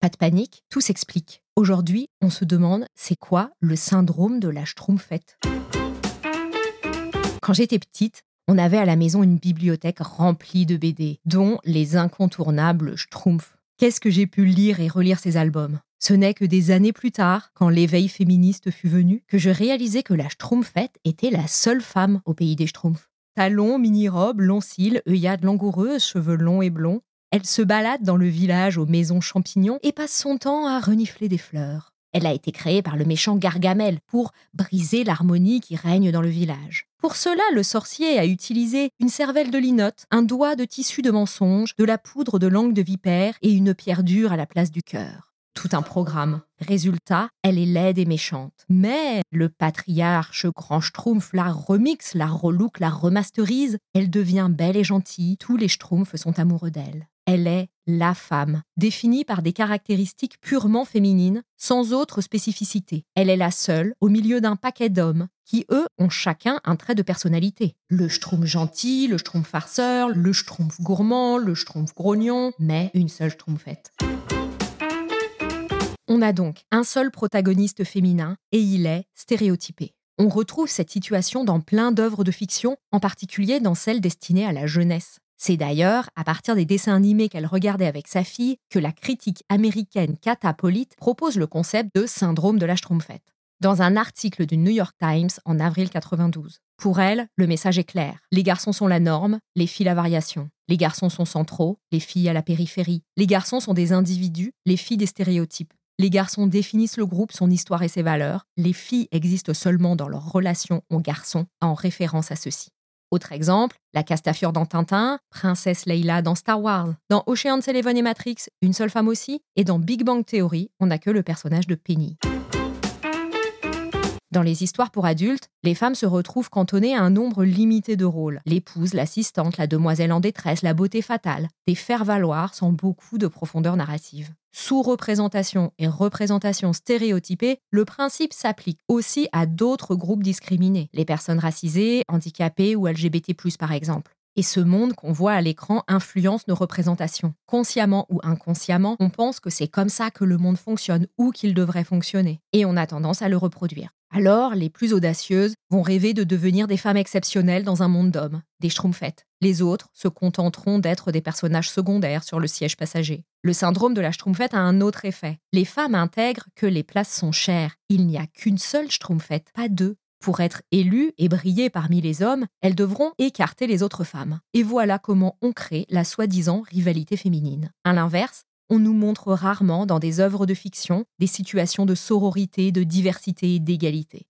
Pas de panique, tout s'explique. Aujourd'hui, on se demande c'est quoi le syndrome de la schtroumpfette? Quand j'étais petite, on avait à la maison une bibliothèque remplie de BD, dont les incontournables Schtroumpfs. Qu'est-ce que j'ai pu lire et relire ces albums? Ce n'est que des années plus tard, quand l'éveil féministe fut venu, que je réalisais que la Schtroumpfette était la seule femme au pays des Schtroumpfs. Talons, mini-robes, longs cils, œillades langoureuses, cheveux longs et blonds, elle se balade dans le village aux maisons champignons et passe son temps à renifler des fleurs. Elle a été créée par le méchant Gargamel pour briser l'harmonie qui règne dans le village. Pour cela, le sorcier a utilisé une cervelle de linotte, un doigt de tissu de mensonge, de la poudre de langue de vipère et une pierre dure à la place du cœur. Tout un programme. Résultat, elle est laide et méchante. Mais le patriarche Grand Schtroumpf la remixe, la relook, la remasterise. Elle devient belle et gentille. Tous les Schtroumpfs sont amoureux d'elle. Elle est la femme, définie par des caractéristiques purement féminines, sans autre spécificité. Elle est la seule, au milieu d'un paquet d'hommes, qui eux ont chacun un trait de personnalité. Le schtroumpf gentil, le schtroumpf farceur, le schtroumpf gourmand, le schtroumpf grognon, mais une seule schtroumpfette. On a donc un seul protagoniste féminin et il est stéréotypé. On retrouve cette situation dans plein d'œuvres de fiction, en particulier dans celles destinées à la jeunesse. C'est d'ailleurs à partir des dessins animés qu'elle regardait avec sa fille que la critique américaine Kata Polite propose le concept de syndrome de la Schtroumpfette. Dans un article du New York Times en avril 92. Pour elle, le message est clair. Les garçons sont la norme, les filles la variation. Les garçons sont centraux, les filles à la périphérie. Les garçons sont des individus, les filles des stéréotypes. Les garçons définissent le groupe, son histoire et ses valeurs. Les filles existent seulement dans leur relation aux garçons, en référence à ceux-ci. Autre exemple, la Castafiore dans Tintin, Princesse Leila dans Star Wars. Dans Ocean's Eleven et Matrix, une seule femme aussi. Et dans Big Bang Theory, on n'a que le personnage de Penny. Dans les histoires pour adultes, les femmes se retrouvent cantonnées à un nombre limité de rôles. L'épouse, l'assistante, la demoiselle en détresse, la beauté fatale. Des faire-valoir sans beaucoup de profondeur narrative. Sous-représentation et représentation stéréotypée, le principe s'applique aussi à d'autres groupes discriminés, les personnes racisées, handicapées ou LGBT+, par exemple. Et ce monde qu'on voit à l'écran influence nos représentations. Consciemment ou inconsciemment, on pense que c'est comme ça que le monde fonctionne ou qu'il devrait fonctionner. Et on a tendance à le reproduire. Alors, les plus audacieuses vont rêver de devenir des femmes exceptionnelles dans un monde d'hommes, des schtroumpfettes. Les autres se contenteront d'être des personnages secondaires sur le siège passager. Le syndrome de la schtroumpfette a un autre effet. Les femmes intègrent que les places sont chères. Il n'y a qu'une seule schtroumpfette, pas deux. Pour être élues et briller parmi les hommes, elles devront écarter les autres femmes. Et voilà comment on crée la soi-disant rivalité féminine. À l'inverse, on nous montre rarement dans des œuvres de fiction des situations de sororité, de diversité et d'égalité.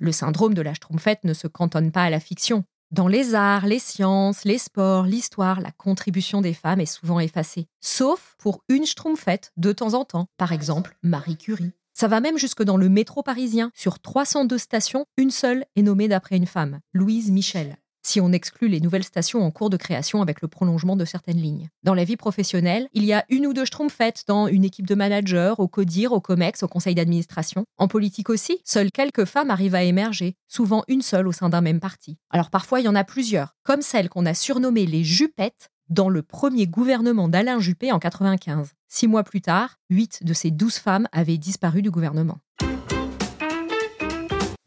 Le syndrome de la schtroumpfette ne se cantonne pas à la fiction. Dans les arts, les sciences, les sports, l'histoire, la contribution des femmes est souvent effacée. Sauf pour une schtroumpfette de temps en temps, par exemple Marie Curie. Ça va même jusque dans le métro parisien. Sur 302 stations, une seule est nommée d'après une femme, Louise Michel si on exclut les nouvelles stations en cours de création avec le prolongement de certaines lignes. Dans la vie professionnelle, il y a une ou deux schtroumpfettes dans une équipe de managers, au CODIR, au COMEX, au conseil d'administration. En politique aussi, seules quelques femmes arrivent à émerger, souvent une seule au sein d'un même parti. Alors parfois, il y en a plusieurs, comme celle qu'on a surnommée les Jupettes dans le premier gouvernement d'Alain Juppé en 95. Six mois plus tard, huit de ces douze femmes avaient disparu du gouvernement.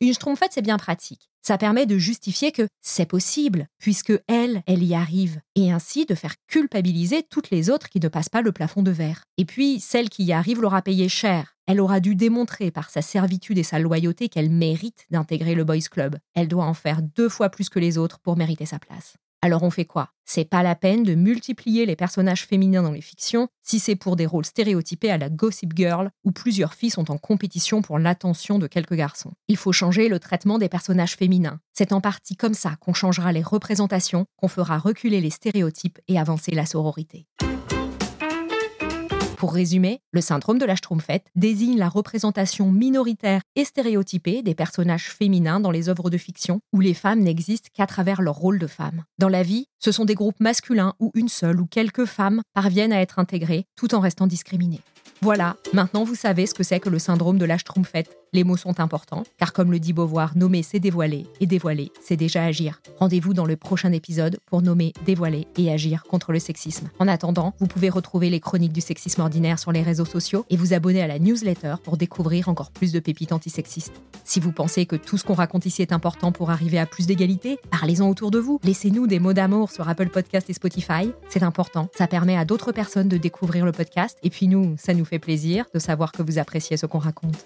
Une schtroumpfette, c'est bien pratique. Ça permet de justifier que c'est possible, puisque elle, elle y arrive, et ainsi de faire culpabiliser toutes les autres qui ne passent pas le plafond de verre. Et puis, celle qui y arrive l'aura payé cher. Elle aura dû démontrer par sa servitude et sa loyauté qu'elle mérite d'intégrer le Boys Club. Elle doit en faire deux fois plus que les autres pour mériter sa place. Alors on fait quoi? C'est pas la peine de multiplier les personnages féminins dans les fictions si c'est pour des rôles stéréotypés à la Gossip Girl où plusieurs filles sont en compétition pour l'attention de quelques garçons. Il faut changer le traitement des personnages féminins. C'est en partie comme ça qu'on changera les représentations, qu'on fera reculer les stéréotypes et avancer la sororité. Pour résumer, le syndrome de la Schtroumpfette désigne la représentation minoritaire et stéréotypée des personnages féminins dans les œuvres de fiction où les femmes n'existent qu'à travers leur rôle de femme. Dans la vie, ce sont des groupes masculins où une seule ou quelques femmes parviennent à être intégrées tout en restant discriminées. Voilà, maintenant vous savez ce que c'est que le syndrome de la Schtroumpfette. Les mots sont importants, car comme le dit Beauvoir, nommer c'est dévoiler, et dévoiler c'est déjà agir. Rendez-vous dans le prochain épisode pour nommer, dévoiler et agir contre le sexisme. En attendant, vous pouvez retrouver les chroniques du sexisme ordinaire sur les réseaux sociaux et vous abonner à la newsletter pour découvrir encore plus de pépites antisexistes. Si vous pensez que tout ce qu'on raconte ici est important pour arriver à plus d'égalité, parlez-en autour de vous. Laissez-nous des mots d'amour sur Apple Podcast et Spotify. C'est important. Ça permet à d'autres personnes de découvrir le podcast. Et puis nous, ça nous fait plaisir de savoir que vous appréciez ce qu'on raconte.